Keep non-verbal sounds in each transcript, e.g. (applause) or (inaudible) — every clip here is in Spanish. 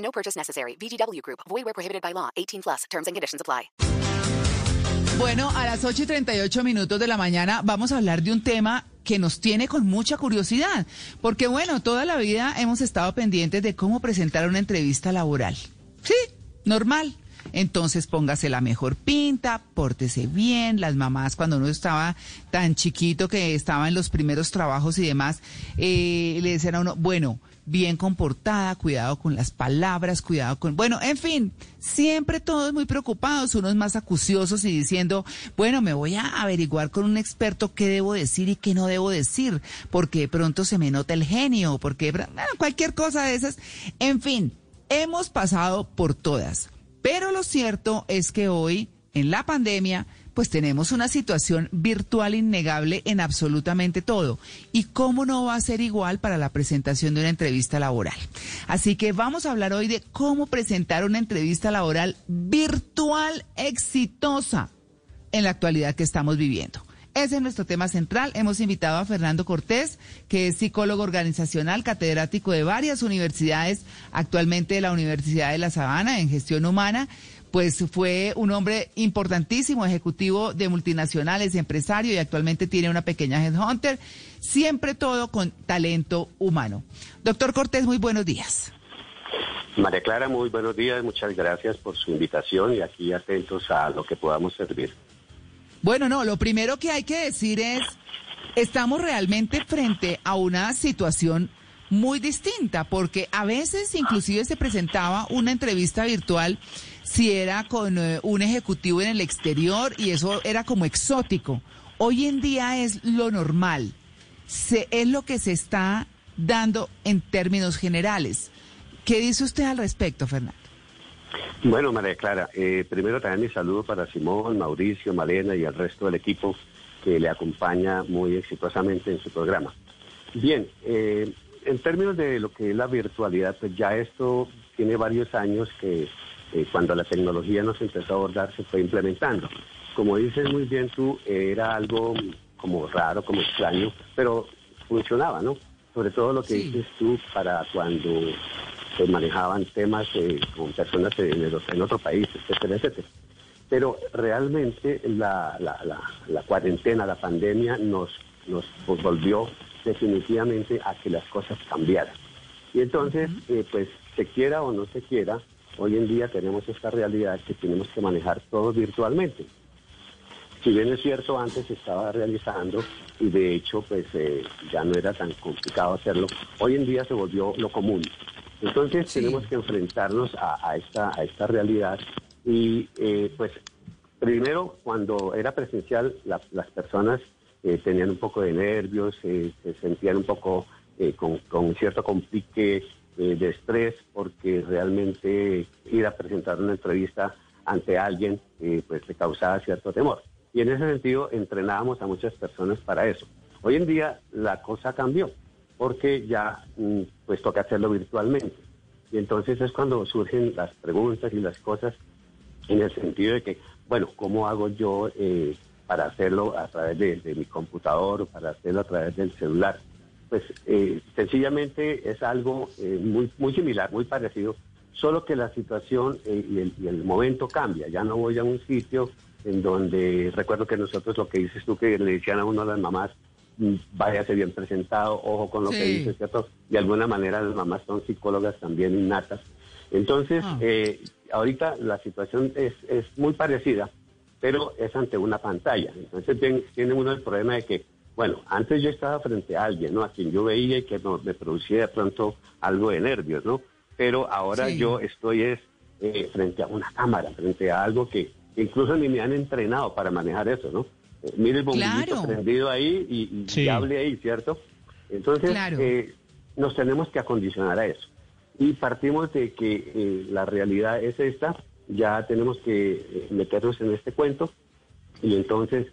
No purchase necessary. VGW Group. Void where prohibited by law. 18 plus. Terms and conditions apply. Bueno, a las 8 y 38 minutos de la mañana vamos a hablar de un tema que nos tiene con mucha curiosidad. Porque bueno, toda la vida hemos estado pendientes de cómo presentar una entrevista laboral. Sí, normal. Entonces póngase la mejor pinta, pórtese bien. Las mamás, cuando uno estaba tan chiquito que estaba en los primeros trabajos y demás, eh, le decían a uno, bueno, bien comportada, cuidado con las palabras, cuidado con... Bueno, en fin, siempre todos muy preocupados, unos más acuciosos y diciendo, bueno, me voy a averiguar con un experto qué debo decir y qué no debo decir, porque de pronto se me nota el genio, porque bueno, cualquier cosa de esas. En fin, hemos pasado por todas. Pero lo cierto es que hoy, en la pandemia, pues tenemos una situación virtual innegable en absolutamente todo. ¿Y cómo no va a ser igual para la presentación de una entrevista laboral? Así que vamos a hablar hoy de cómo presentar una entrevista laboral virtual exitosa en la actualidad que estamos viviendo. Ese es nuestro tema central. Hemos invitado a Fernando Cortés, que es psicólogo organizacional, catedrático de varias universidades, actualmente de la Universidad de La Sabana en gestión humana. Pues fue un hombre importantísimo, ejecutivo de multinacionales, empresario y actualmente tiene una pequeña headhunter. Siempre todo con talento humano. Doctor Cortés, muy buenos días. María Clara, muy buenos días. Muchas gracias por su invitación y aquí atentos a lo que podamos servir. Bueno, no, lo primero que hay que decir es, estamos realmente frente a una situación muy distinta, porque a veces inclusive se presentaba una entrevista virtual si era con eh, un ejecutivo en el exterior y eso era como exótico. Hoy en día es lo normal, se, es lo que se está dando en términos generales. ¿Qué dice usted al respecto, Fernando? Bueno, María Clara, eh, primero también mi saludo para Simón, Mauricio, Malena y el resto del equipo que le acompaña muy exitosamente en su programa. Bien, eh, en términos de lo que es la virtualidad, pues ya esto tiene varios años que eh, cuando la tecnología nos empezó a abordar se fue implementando. Como dices muy bien tú, era algo como raro, como extraño, pero funcionaba, ¿no? Sobre todo lo que dices tú para cuando se manejaban temas eh, con personas en, en, otro país, etcétera, etcétera. Pero realmente la, la, la, cuarentena, la pandemia nos, nos volvió definitivamente a que las cosas cambiaran. Y entonces, eh, pues se quiera o no se quiera, hoy en día tenemos esta realidad que tenemos que manejar todo virtualmente. Si bien es cierto, antes se estaba realizando y de hecho pues eh, ya no era tan complicado hacerlo, hoy en día se volvió lo común. Entonces tenemos que enfrentarnos a, esta, a esta realidad y eh, pues primero cuando era presencial las personas eh, tenían un poco de nervios, se sentían un poco con, con, cierto complique de estrés porque realmente ir a presentar una entrevista ante alguien pues le causaba cierto temor. Y en ese sentido entrenábamos a muchas personas para eso. Hoy en día la cosa cambió porque ya mm, pues toca hacerlo virtualmente. Y entonces es cuando surgen las preguntas y las cosas en el sentido de que, bueno, ¿cómo hago yo eh, para hacerlo a través de, mi computador o para hacerlo a través del celular? Pues eh, sencillamente es algo eh, muy, muy similar, muy parecido, solo que la situación y el, y, el, momento cambia. Ya no voy a un sitio en donde recuerdo que nosotros lo que dices tú que le decían a uno a las mamás, váyase bien presentado, ojo con lo que dice, ¿cierto? De alguna manera las mamás son psicólogas también innatas. Entonces, ah. eh, ahorita la situación es, es muy parecida, pero es ante una pantalla. Entonces tiene, uno el problema de que, bueno, antes yo estaba frente a alguien, ¿no? A quien yo veía y que me producía de pronto algo de nervios, ¿no? Pero ahora yo estoy es eh, frente a una cámara, frente a algo que incluso ni me han entrenado para manejar eso, ¿no? Mire el bombillito prendido ahí y, hable ahí, ¿cierto? Entonces, eh, nos tenemos que acondicionar a eso. Y partimos de que eh, la realidad es esta, ya tenemos que eh, meternos en este cuento y entonces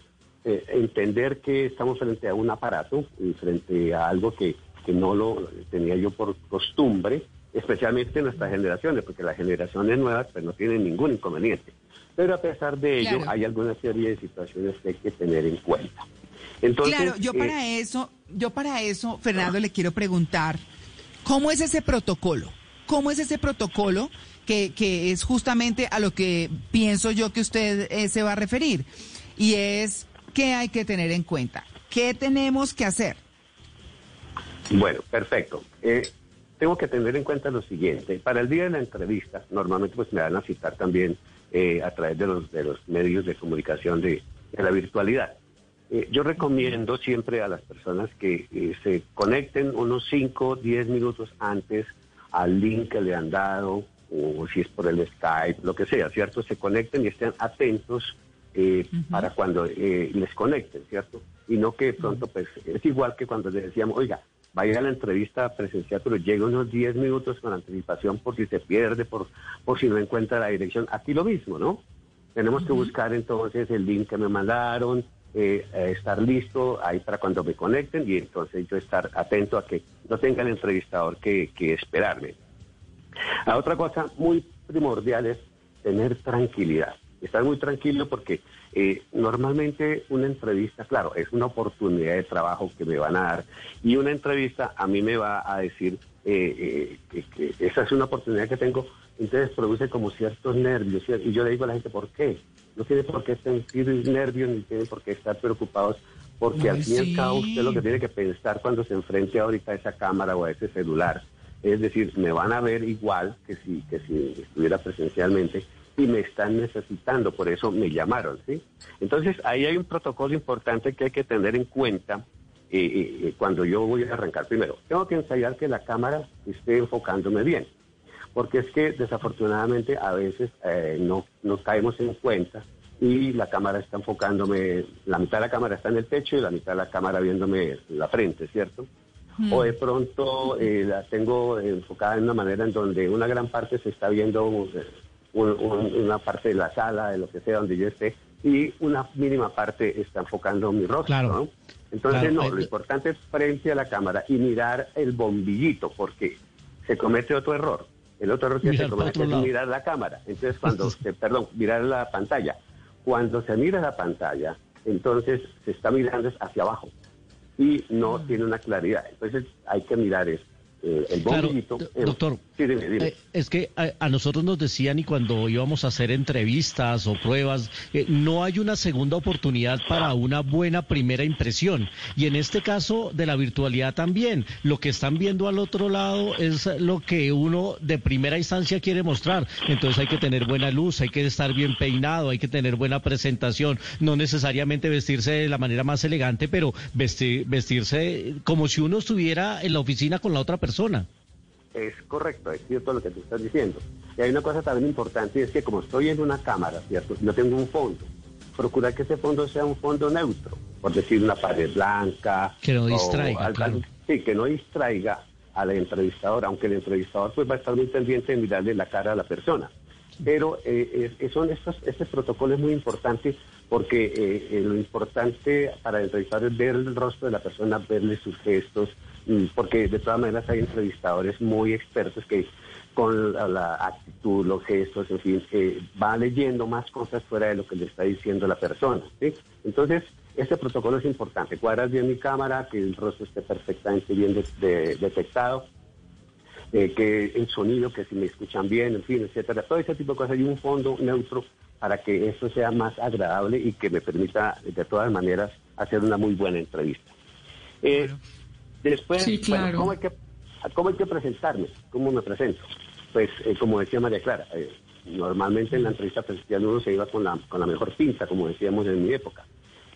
eh, entender que estamos frente a un aparato y frente a algo que, que no lo tenía yo por costumbre, especialmente en nuestras generaciones, porque las generaciones nuevas pues, no tienen ningún inconveniente. Pero a pesar de ello, Claro. hay alguna serie de situaciones que hay que tener en cuenta. Entonces, claro, yo eh, para eso, yo para eso, Fernando, le quiero preguntar, ¿cómo es ese protocolo? ¿Cómo es ese protocolo que, que es justamente a lo que pienso yo que usted eh, se va a referir? Y es, ¿qué hay que tener en cuenta? ¿Qué tenemos que hacer? Bueno, perfecto. Eh, tengo que tener en cuenta lo siguiente. Para el día de la entrevista, normalmente pues me van a citar también eh, a través de los, de los medios de comunicación de, de la virtualidad. Eh, yo recomiendo siempre a las personas que eh, se conecten unos 5, 10 minutos antes al link que le han dado, o si es por el Skype, lo que sea, ¿cierto? Se conecten y estén atentos eh, para cuando eh, les conecten, ¿cierto? Y no que de pronto, pues, es igual que cuando le decíamos, oiga, vaya a la entrevista presencial, pero llegue unos 10 minutos con anticipación por si se pierde, por, por si no encuentra la dirección. Aquí lo mismo, ¿no? Tenemos que buscar entonces el link que me mandaron, eh, eh, estar listo ahí para cuando me conecten y entonces yo estar atento a que no tenga el entrevistador que, que esperarme. La otra cosa muy primordial es tener tranquilidad. Estar muy tranquilo porque eh, normalmente una entrevista, claro, es una oportunidad de trabajo que me van a dar y una entrevista a mí me va a decir eh, eh, que, que esa es una oportunidad que tengo, entonces produce como ciertos nervios ¿cier- y yo le digo a la gente, ¿por qué? No tiene por qué sentir nervios ni tiene por qué estar preocupados porque al fin y al cabo usted lo que tiene que pensar cuando se enfrente ahorita a esa cámara o a ese celular. Es decir, me van a ver igual que si, que si estuviera presencialmente y me están necesitando, por eso me llamaron, ¿sí? Entonces, ahí hay un protocolo importante que hay que tener en cuenta eh, eh, eh, cuando yo voy a arrancar. Primero, tengo que ensayar que la cámara esté enfocándome bien, porque es que desafortunadamente a veces eh, no, no caemos en cuenta y la cámara está enfocándome, la mitad de la cámara está en el techo y la mitad de la cámara viéndome la frente, ¿cierto? o de pronto eh, la tengo enfocada en una manera en donde una gran parte se está viendo un- un- una parte de la sala, de lo que sea, donde yo esté, y una mínima parte está enfocando mi rostro, Claro. ¿no? Entonces, Claro, no, lo importante es frente a la cámara y mirar el bombillito, porque se comete otro error. El otro error que Mirar se comete es mirar la cámara. Entonces, cuando, (laughs) se, perdón, mirar la pantalla. Cuando se mira la pantalla, entonces se está mirando hacia abajo y no tiene una claridad. Entonces hay que mirar es, eh, el bombillito. doctor, Sí, dime, dime. Eh, es que a, a nosotros nos decían y cuando íbamos a hacer entrevistas o pruebas, eh, no hay una segunda oportunidad para una buena primera impresión. Y en este caso de la virtualidad también, lo que están viendo al otro lado es lo que uno de primera instancia quiere mostrar. Entonces hay que tener buena luz, hay que estar bien peinado, hay que tener buena presentación, no necesariamente vestirse de la manera más elegante, pero vestir, vestirse como si uno estuviera en la oficina con la otra persona. Es correcto, es cierto lo que tú estás diciendo. Y hay una cosa también importante, es que como estoy en una cámara, ¿cierto? Yo tengo un fondo. Procurar que ese fondo sea un fondo neutro, por decir una pared blanca. Que no distraiga, algo- claro. Sí, que no distraiga al entrevistador, aunque el entrevistador pues va a estar muy pendiente de mirarle la cara a la persona. Pero eh, es- son estos, este protocolo es muy importante porque eh, eh, lo importante para el entrevistador es ver el rostro de la persona, verle sus gestos, mm, porque de todas maneras hay entrevistadores muy expertos que con la, actitud, los gestos, en fin, eh, va leyendo más cosas fuera de lo que le está diciendo la persona. Entonces, este protocolo es importante. Cuadras bien mi cámara, que el rostro esté perfectamente bien de- de- detectado, eh, que el sonido, que si me escuchan bien, en fin, etcétera, todo ese tipo de cosas y un fondo neutro para que esto sea más agradable y que me permita de todas maneras hacer una muy buena entrevista. Eh, Después, Sí, bueno. ¿cómo, hay que, ¿cómo hay que presentarme? ¿Cómo me presento? Pues, eh, como decía María Clara, eh, normalmente en la entrevista presencial uno se iba con la, con la mejor pinta, como decíamos en mi época.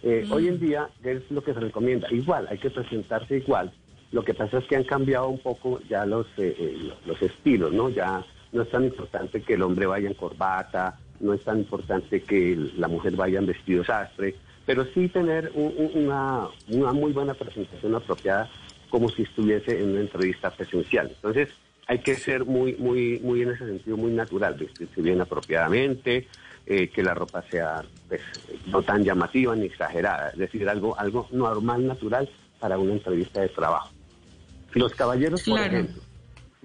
Eh, Hoy en día, ¿qué es lo que se recomienda? Igual, hay que presentarse igual. Lo que pasa es que han cambiado un poco ya los, eh, eh, los- los estilos, ¿no? Ya no es tan importante que el hombre vaya en corbata, no es tan importante que la mujer vaya en vestido sastre, pero sí tener un- un- una, una muy buena presentación apropiada como si estuviese en una entrevista presencial. Entonces, hay que ser muy, muy, muy en ese sentido, muy natural, vestirse bien apropiadamente, eh, que la ropa sea pues, no tan llamativa ni exagerada, es decir, algo, algo normal, natural para una entrevista de trabajo. Los caballeros, por ejemplo,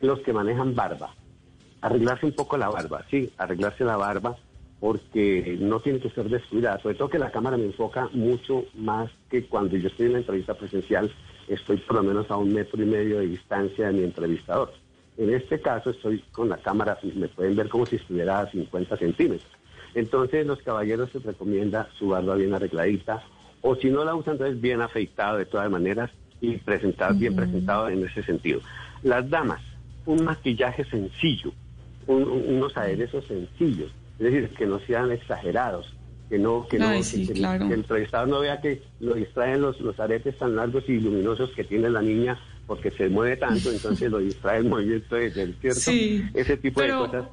los que manejan barba, arreglarse un poco la barba, sí, arreglarse la barba porque no tiene que ser descuidada, sobre todo que la cámara me enfoca mucho más que cuando yo estoy en la entrevista presencial, estoy por lo menos a un metro y medio de distancia de mi entrevistador. En este caso estoy con la cámara, me pueden ver como si estuviera a 50 centímetros. Entonces los caballeros se recomienda su barba bien arregladita, o si no la usan, entonces bien afeitado de todas maneras y presentado, bien presentado en ese sentido. Las damas, un maquillaje sencillo, un- un- unos aderezos sencillos, es decir, que no sean exagerados, que no, que no, que- sí, que, claro. que el entrevistador no vea que lo distraen los, los aretes tan largos y luminosos que tiene la niña porque se mueve tanto, entonces lo distrae el movimiento de- del cierto. Sí, Ese tipo pero- de cosas.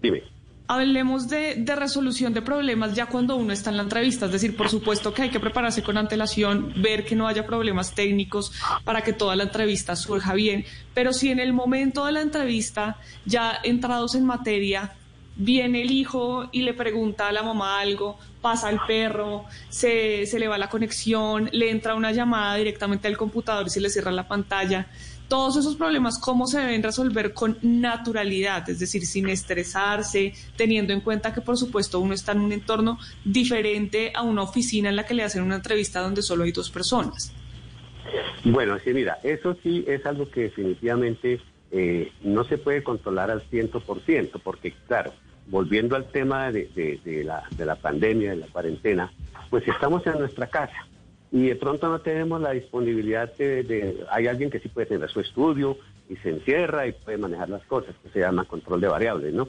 Dime. Hablemos de, de resolución de problemas ya cuando uno está en la entrevista. Es decir, por supuesto que hay que prepararse con antelación, ver que no haya problemas técnicos para que toda la entrevista surja bien. Pero si en el momento de la entrevista, ya entrados en materia, viene el hijo y le pregunta a la mamá algo, pasa el perro, se, se le va la conexión, le entra una llamada directamente al computador y se le cierra la pantalla. Todos esos problemas, ¿cómo se deben resolver con naturalidad? Es decir, sin estresarse, teniendo en cuenta que, por supuesto, uno está en un entorno diferente a una oficina en la que le hacen una entrevista donde solo hay dos personas. Bueno, sí, mira, eso sí es algo que definitivamente eh, no se puede controlar al 100%, porque claro, volviendo al tema de, de- de la, de la pandemia, de la cuarentena, pues estamos en nuestra casa y de pronto no tenemos la disponibilidad de, hay alguien que sí puede tener su estudio y se encierra y puede manejar las cosas, que se llama control de variables, ¿no?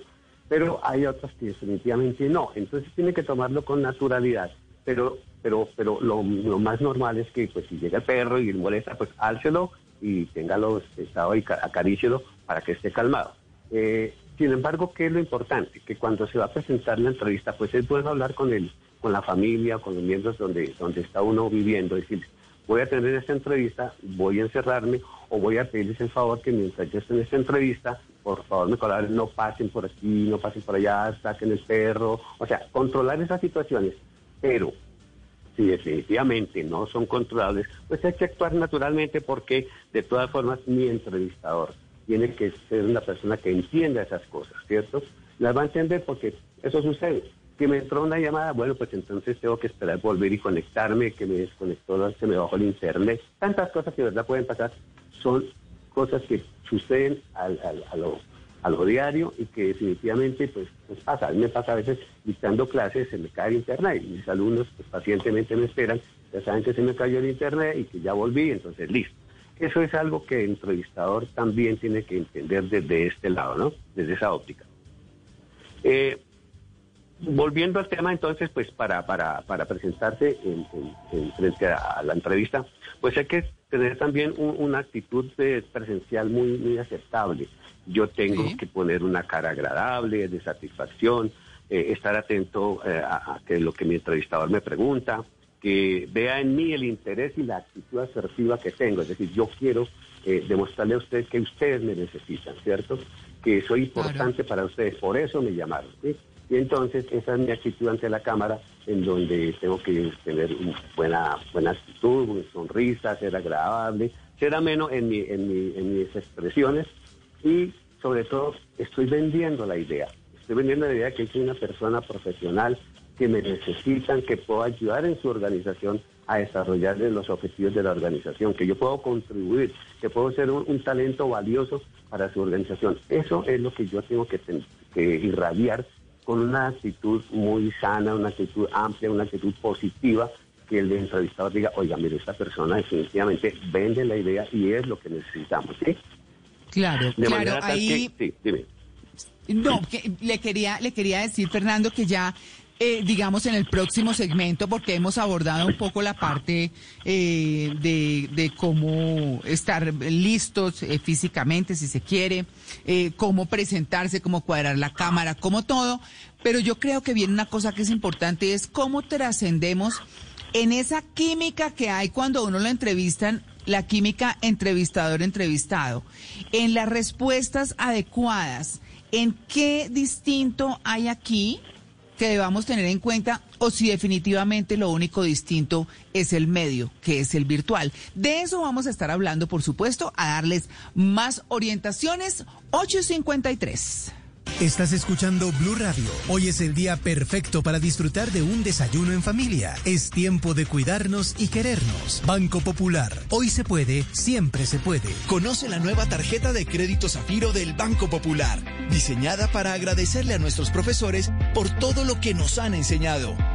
Pero hay otras que definitivamente no, entonces tiene que tomarlo con naturalidad, pero pero pero lo, lo más normal es que pues si llega el perro y le molesta, pues álcelo y téngalo estado y ca- acarícielo para que esté calmado. Eh, sin embargo, ¿qué es lo importante? Que cuando se va a presentar la entrevista, pues es bueno hablar con el, con la familia, con los miembros donde, donde está uno viviendo, decir, voy a tener esta entrevista, voy a encerrarme o voy a pedirles el favor que mientras yo esté en esta entrevista, por favor me colaboren, no pasen por aquí, no pasen por allá, saquen el perro, o sea, controlar esas situaciones, pero si definitivamente no son controlables, pues hay que actuar naturalmente porque de todas formas mi entrevistador tiene que ser una persona que entienda esas cosas, ¿cierto? Las va a entender porque eso sucede. Que me entró una llamada, bueno, pues entonces tengo que esperar volver y conectarme, que me desconectó, se me bajó el internet. Tantas cosas que de verdad pueden pasar son cosas que suceden a lo diario y que definitivamente pues, pues pasa. A mí me pasa a veces dictando clases, se me cae el internet y mis alumnos pues, pacientemente me esperan, ya saben que se me cayó el internet y que ya volví, entonces listo. Eso es algo que el entrevistador también tiene que entender desde este lado, ¿no? Desde esa óptica. Eh, volviendo al tema, entonces, pues para, para, para presentarse en, en- en frente a, la entrevista, pues hay que tener también un- una actitud de presencial muy, muy aceptable. Yo tengo Sí. que poner una cara agradable, de satisfacción, eh, estar atento eh, a, a que lo que mi entrevistador me pregunta, que vea en mí el interés y la actitud asertiva que tengo. Es decir, yo quiero eh, demostrarle a usted que ustedes me necesitan, ¿cierto? Que soy importante para ustedes, por eso me llamaron. ¿sí? Y entonces esa es mi actitud ante la cámara, en donde tengo que tener buena, buena actitud, una sonrisa, ser agradable, ser ameno en, mi, en, mi, en mis expresiones y sobre todo estoy vendiendo la idea. Estoy vendiendo la idea que soy una persona profesional que me necesitan, que puedo ayudar en su organización a desarrollar los objetivos de la organización, que yo puedo contribuir, que puedo ser un, talento valioso para su organización. Eso es lo que yo tengo que, que irradiar con una actitud muy sana, una actitud amplia, una actitud positiva, que el entrevistador diga, oiga, mire, esta persona definitivamente vende la idea y es lo que necesitamos, ¿sí? Claro, De claro, ahí... que, sí, dime. No, que le quería, le quería decir, Fernando, que ya, eh, digamos, en el próximo segmento, porque hemos abordado un poco la parte eh, de, cómo estar listos eh, físicamente, si se quiere, eh, cómo presentarse, cómo cuadrar la cámara, cómo todo. Pero yo creo que viene una cosa que es importante, es cómo trascendemos en esa química que hay cuando uno lo entrevistan la química entrevistador-entrevistado, en las respuestas adecuadas, ¿en qué distinto hay aquí que debamos tener en cuenta o si definitivamente lo único distinto es el medio, que es el virtual. De eso vamos a estar hablando, por supuesto, a darles más orientaciones. 853. Estás escuchando Blue Radio. Hoy es el día perfecto para disfrutar de un desayuno en familia. Es tiempo de cuidarnos y querernos. Banco Popular. Hoy se puede, siempre se puede. Conoce la nueva tarjeta de crédito Zafiro del Banco Popular, diseñada para agradecerle a nuestros profesores por todo lo que nos han enseñado.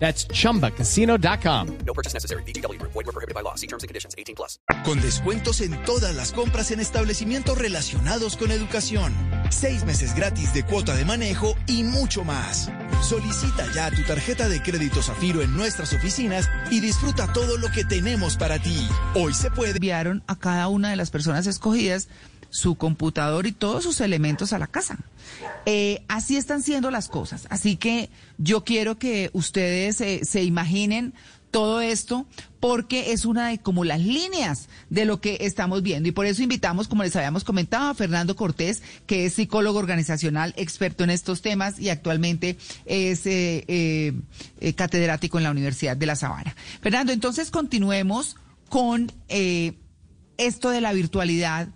That's chumbacasino.com. No purchase necessary. BGW. Void were prohibited by law. See terms and conditions. 18 plus. Con descuentos en todas las compras en establecimientos relacionados con educación. Seis meses gratis de cuota de manejo y mucho más. Solicita ya tu tarjeta de crédito Zafiro en nuestras oficinas y disfruta todo lo que tenemos para ti. Hoy se puede. Enviaron a cada una de las personas escogidas su computador y todos sus elementos a la casa. Eh, así están siendo las cosas. Así que yo quiero que ustedes eh, se imaginen todo esto porque es una de como las líneas de lo que estamos viendo y por eso invitamos, como les habíamos comentado, a Fernando Cortés, que es psicólogo organizacional, experto en estos temas y actualmente es eh, eh, catedrático en la Universidad de La Sabana. Fernando, entonces continuemos con esto de la virtualidad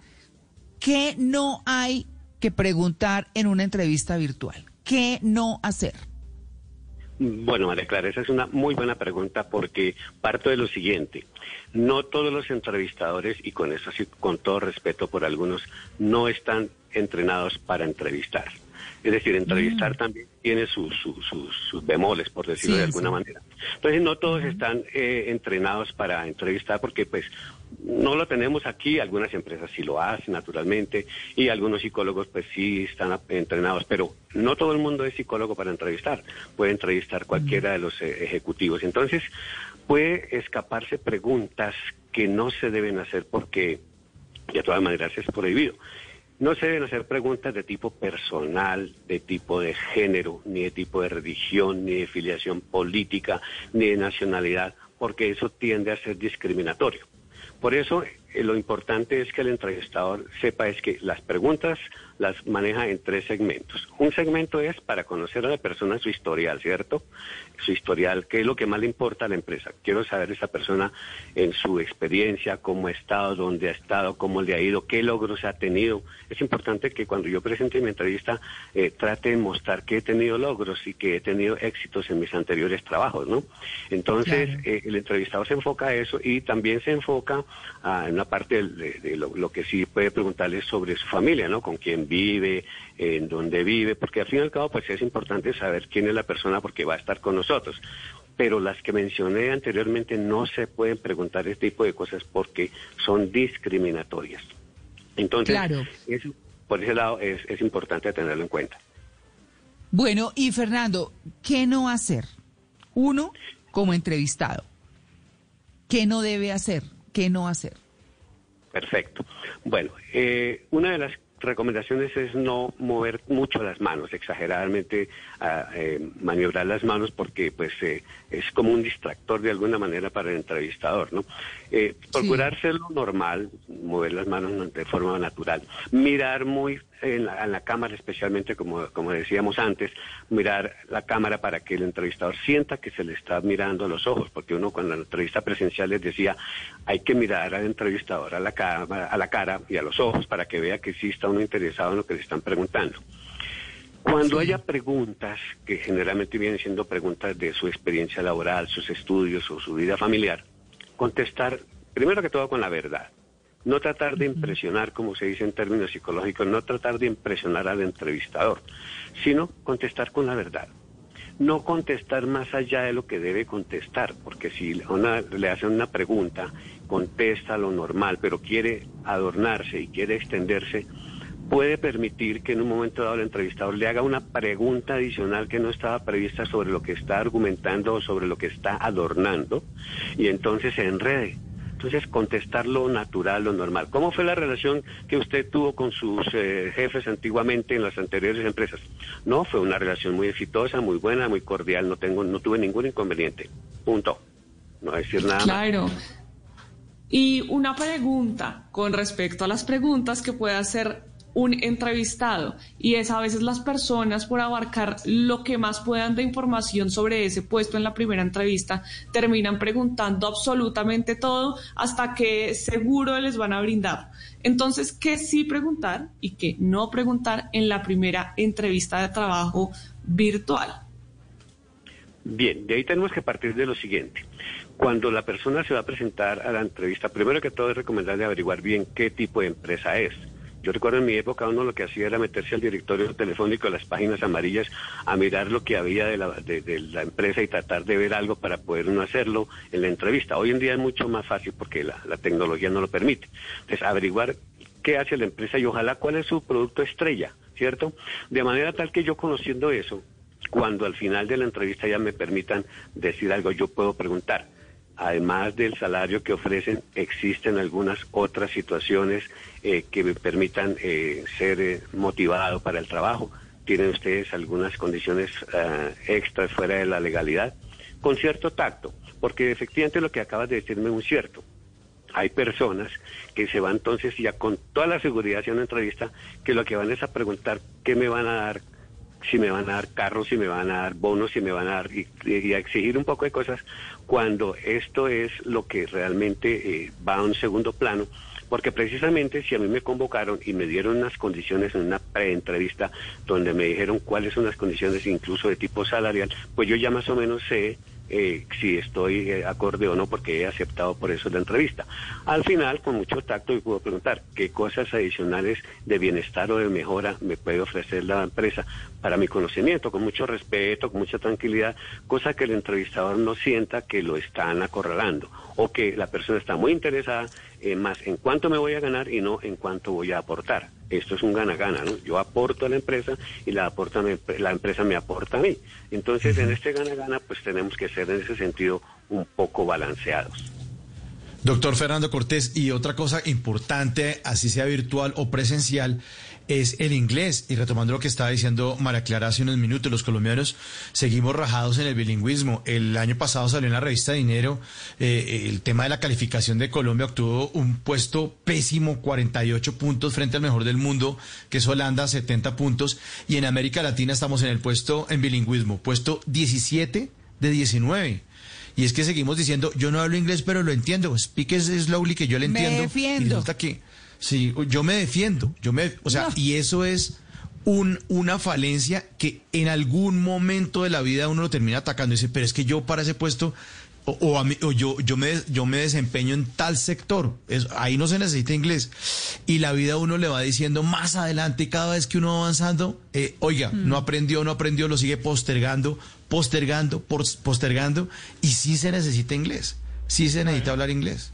¿Qué no hay que preguntar en una entrevista virtual? ¿Qué no hacer? Bueno, María Clara, esa es una muy buena pregunta porque parto de lo siguiente. No todos los entrevistadores, y con eso sí, con todo respeto por algunos, no están entrenados para entrevistar. Es decir, entrevistar mm. también tiene sus, sus, bemoles, por decirlo de alguna manera. Entonces, no todos están eh, entrenados para entrevistar porque, pues, no lo tenemos aquí, algunas empresas sí lo hacen naturalmente y algunos psicólogos pues sí están entrenados, pero no todo el mundo es psicólogo para entrevistar, puede entrevistar cualquiera de los eh, ejecutivos. Entonces puede escaparse preguntas que no se deben hacer porque de todas maneras es prohibido. No se deben hacer preguntas de tipo personal, de tipo de género, ni de tipo de religión, ni de filiación política, ni de nacionalidad, porque eso tiende a ser discriminatorio. Por eso lo importante es que el entrevistador sepa es que las preguntas las maneja en tres segmentos. Un segmento es para conocer a la persona su historial, ¿cierto? Su historial, qué es lo que más le importa a la empresa. Quiero saber esa persona en su experiencia, cómo ha estado, dónde ha estado, cómo le ha ido, qué logros ha tenido. Es importante que cuando yo presente mi entrevista eh, trate de mostrar que he tenido logros y que he tenido éxitos en mis anteriores trabajos, ¿no? Entonces, eh, el entrevistador se enfoca a eso y también se enfoca a una parte de, lo, lo, que sí puede preguntarle sobre su familia, ¿no? Con quién vive, en dónde vive, porque al fin y al cabo pues es importante saber quién es la persona porque va a estar con nosotros. Pero las que mencioné anteriormente no se pueden preguntar este tipo de cosas porque son discriminatorias. Entonces, eso, por ese lado es, es importante tenerlo en cuenta. Bueno, y Fernando, ¿qué no hacer? Uno, como entrevistado. ¿Qué no debe hacer? ¿Qué no hacer? Perfecto. Bueno, eh, una de las recomendaciones es no mover mucho las manos, exageradamente eh, maniobrar las manos porque pues eh, es como un distractor de alguna manera para el entrevistador, ¿no? Eh, procurar ser lo normal, mover las manos de forma natural, mirar muy en la, cámara especialmente como, como decíamos antes, mirar la cámara para que el entrevistador sienta que se le está mirando a los ojos, porque uno cuando la entrevista presencial les decía hay que mirar al entrevistador a la, a la cara y a los ojos para que vea que sí está uno interesado en lo que le están preguntando. Cuando haya preguntas, que generalmente vienen siendo preguntas de su experiencia laboral, sus estudios o su vida familiar, contestar primero que todo con la verdad. No tratar de impresionar, como se dice en términos psicológicos, no tratar de impresionar al entrevistador, sino contestar con la verdad. No contestar más allá de lo que debe contestar, porque si le hacen una pregunta, contesta lo normal, pero quiere adornarse y quiere extenderse, puede permitir que en un momento dado el entrevistador le haga una pregunta adicional que no estaba prevista sobre lo que está argumentando o sobre lo que está adornando y entonces se enrede. Entonces, contestar lo natural, lo normal. ¿Cómo fue la relación que usted tuvo con sus eh, jefes antiguamente en las anteriores empresas? No, fue una relación muy exitosa, muy buena, muy cordial. No tengo, no tuve ningún inconveniente. Punto. No decir nada. Claro. Y una pregunta con respecto a las preguntas que puede hacer un entrevistado y es a veces las personas por abarcar lo que más puedan de información sobre ese puesto en la primera entrevista terminan preguntando absolutamente todo hasta que seguro les van a brindar. Entonces, ¿qué sí preguntar y qué no preguntar en la primera entrevista de trabajo virtual? Bien, de ahí tenemos que partir de lo siguiente. Cuando la persona se va a presentar a la entrevista, primero que todo es recomendable averiguar bien qué tipo de empresa es yo recuerdo en mi época uno lo que hacía era meterse al directorio telefónico de las páginas amarillas a mirar lo que había de la, de, la empresa y tratar de ver algo para poder uno hacerlo en la entrevista. Hoy en día es mucho más fácil porque la tecnología no lo permite. Entonces, averiguar qué hace la empresa y ojalá cuál es su producto estrella, ¿cierto? De manera tal que yo conociendo eso, cuando al final de la entrevista ya me permitan decir algo, yo puedo preguntar además del salario que ofrecen, existen algunas otras situaciones eh, que me permitan eh, ser eh, motivado para el trabajo. ¿Tienen ustedes algunas condiciones extras fuera de la legalidad? Con cierto tacto, porque efectivamente lo que acabas de decirme es un cierto. Hay personas que se van entonces ya con toda la seguridad hacia una entrevista que lo que van es a preguntar qué me van a dar, si me van a dar carros, si me van a dar bonos, si me van a dar y, a exigir un poco de cosas cuando esto es lo que realmente eh, va a un segundo plano. Porque precisamente si a mí me convocaron y me dieron unas condiciones en una preentrevista donde me dijeron cuáles son las condiciones incluso de tipo salarial, pues yo ya más o menos sé eh, si estoy eh, acorde o no porque he aceptado por eso la entrevista. Al final, con mucho tacto, me puedo preguntar qué cosas adicionales de bienestar o de mejora me puede ofrecer la empresa para mi conocimiento, con mucho respeto, con mucha tranquilidad, cosa que el entrevistador no sienta que lo están acorralando o que la persona está muy interesada en más en cuánto me voy a ganar y no en cuánto voy a aportar. Esto es un gana-gana, ¿no? Yo aporto a la empresa y la, aporta, la empresa me aporta a mí. Entonces, en este gana-gana, pues tenemos que ser en ese sentido un poco balanceados. Doctor Fernando Cortés, y otra cosa importante, así sea virtual o presencial, es el inglés. Y retomando lo que estaba diciendo María Clara hace unos minutos, los colombianos seguimos rajados en el bilingüismo. El año pasado salió en la revista Dinero eh, el tema de la calificación de Colombia, obtuvo un puesto pésimo, 48 puntos frente al mejor del mundo, que es Holanda, 70 puntos. Y en América Latina estamos en el puesto en bilingüismo, puesto 17 de 19. Y es que seguimos diciendo, yo no hablo inglés, pero lo entiendo. Speak slowly, que yo lo entiendo. Me defiendo. Y que, sí, yo me defiendo. Yo me, o sea, y eso es un, una falencia que en algún momento de la vida uno lo termina atacando. Y dice, pero es que yo para ese puesto o, a mí, o yo, yo, me, yo me desempeño en tal sector. ahí no se necesita inglés. Y la vida uno le va diciendo más adelante, cada vez que uno va avanzando, eh, oiga, mm. no aprendió, no aprendió, lo sigue postergando, postergando, postergando. Y sí se necesita inglés. Sí se necesita hablar inglés.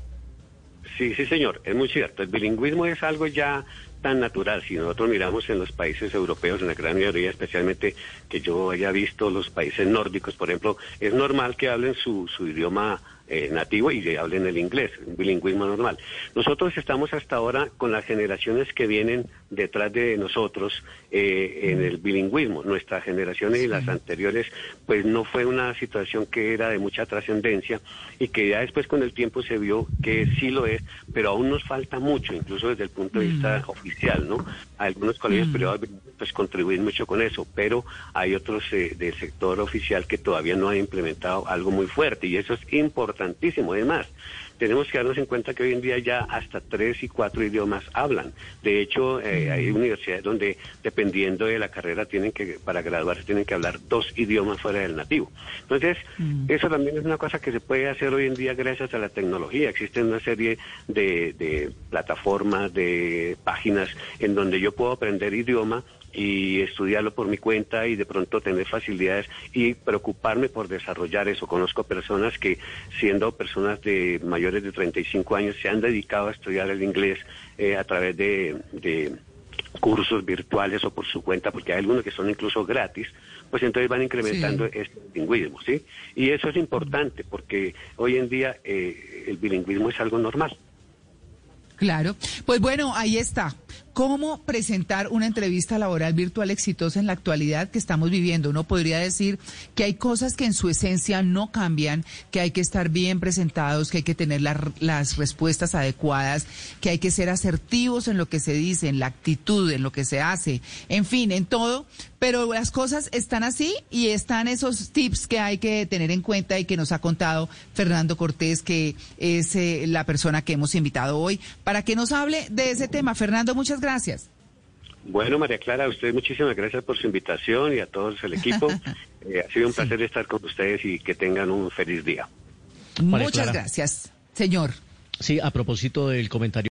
Sí, sí, señor, es muy cierto. El bilingüismo es algo ya tan natural. Si nosotros miramos en los países europeos, en la gran mayoría, especialmente que yo haya visto los países nórdicos, por ejemplo, es normal que hablen su, su idioma eh, nativo y hablen el inglés, un bilingüismo normal. Nosotros estamos hasta ahora con las generaciones que vienen detrás de nosotros eh, en el bilingüismo. Nuestras generaciones y las anteriores, pues no fue una situación que era de mucha trascendencia y que ya después con el tiempo se vio que sí lo es, pero aún nos falta mucho, incluso desde el punto de vista mm. oficial, ¿no? Algunos colegios mm. privados pues contribuyen mucho con eso, pero hay otros eh, del sector oficial que todavía no han implementado algo muy fuerte y eso es importantísimo. Además, tenemos que darnos en cuenta que hoy en día ya hasta tres y cuatro idiomas hablan. De hecho, eh, hay universidades donde, dependiendo de la carrera, tienen que, para graduarse, tienen que hablar dos idiomas fuera del nativo. Entonces, mm. eso también es una cosa que se puede hacer hoy en día gracias a la tecnología. Existen una serie de, de plataformas, de páginas en donde yo puedo aprender idioma y estudiarlo por mi cuenta y de pronto tener facilidades y preocuparme por desarrollar eso. Conozco personas que siendo personas de mayores de 35 años se han dedicado a estudiar el inglés eh, a través de, cursos virtuales o por su cuenta, porque hay algunos que son incluso gratis, pues entonces van incrementando Sí. este bilingüismo, ¿sí? Y eso es importante porque hoy en día eh, el bilingüismo es algo normal. Claro. Pues bueno, ahí está. ¿Cómo presentar una entrevista laboral virtual exitosa en la actualidad que estamos viviendo? Uno podría decir que hay cosas que en su esencia no cambian, que hay que estar bien presentados, que hay que tener la- las respuestas adecuadas, que hay que ser asertivos en lo que se dice, en la actitud, en lo que se hace, en fin, en todo. Pero las cosas están así y están esos tips que hay que tener en cuenta y que nos ha contado Fernando Cortés, que es eh, la persona que hemos invitado hoy, para que nos hable de ese tema. Fernando, muchas gracias. Bueno, María Clara, a usted muchísimas gracias por su invitación y a todos el equipo. (laughs) Eh, ha sido un placer estar con ustedes y que tengan un feliz día. María Muchas Clara. gracias, señor. Sí, a propósito del comentario.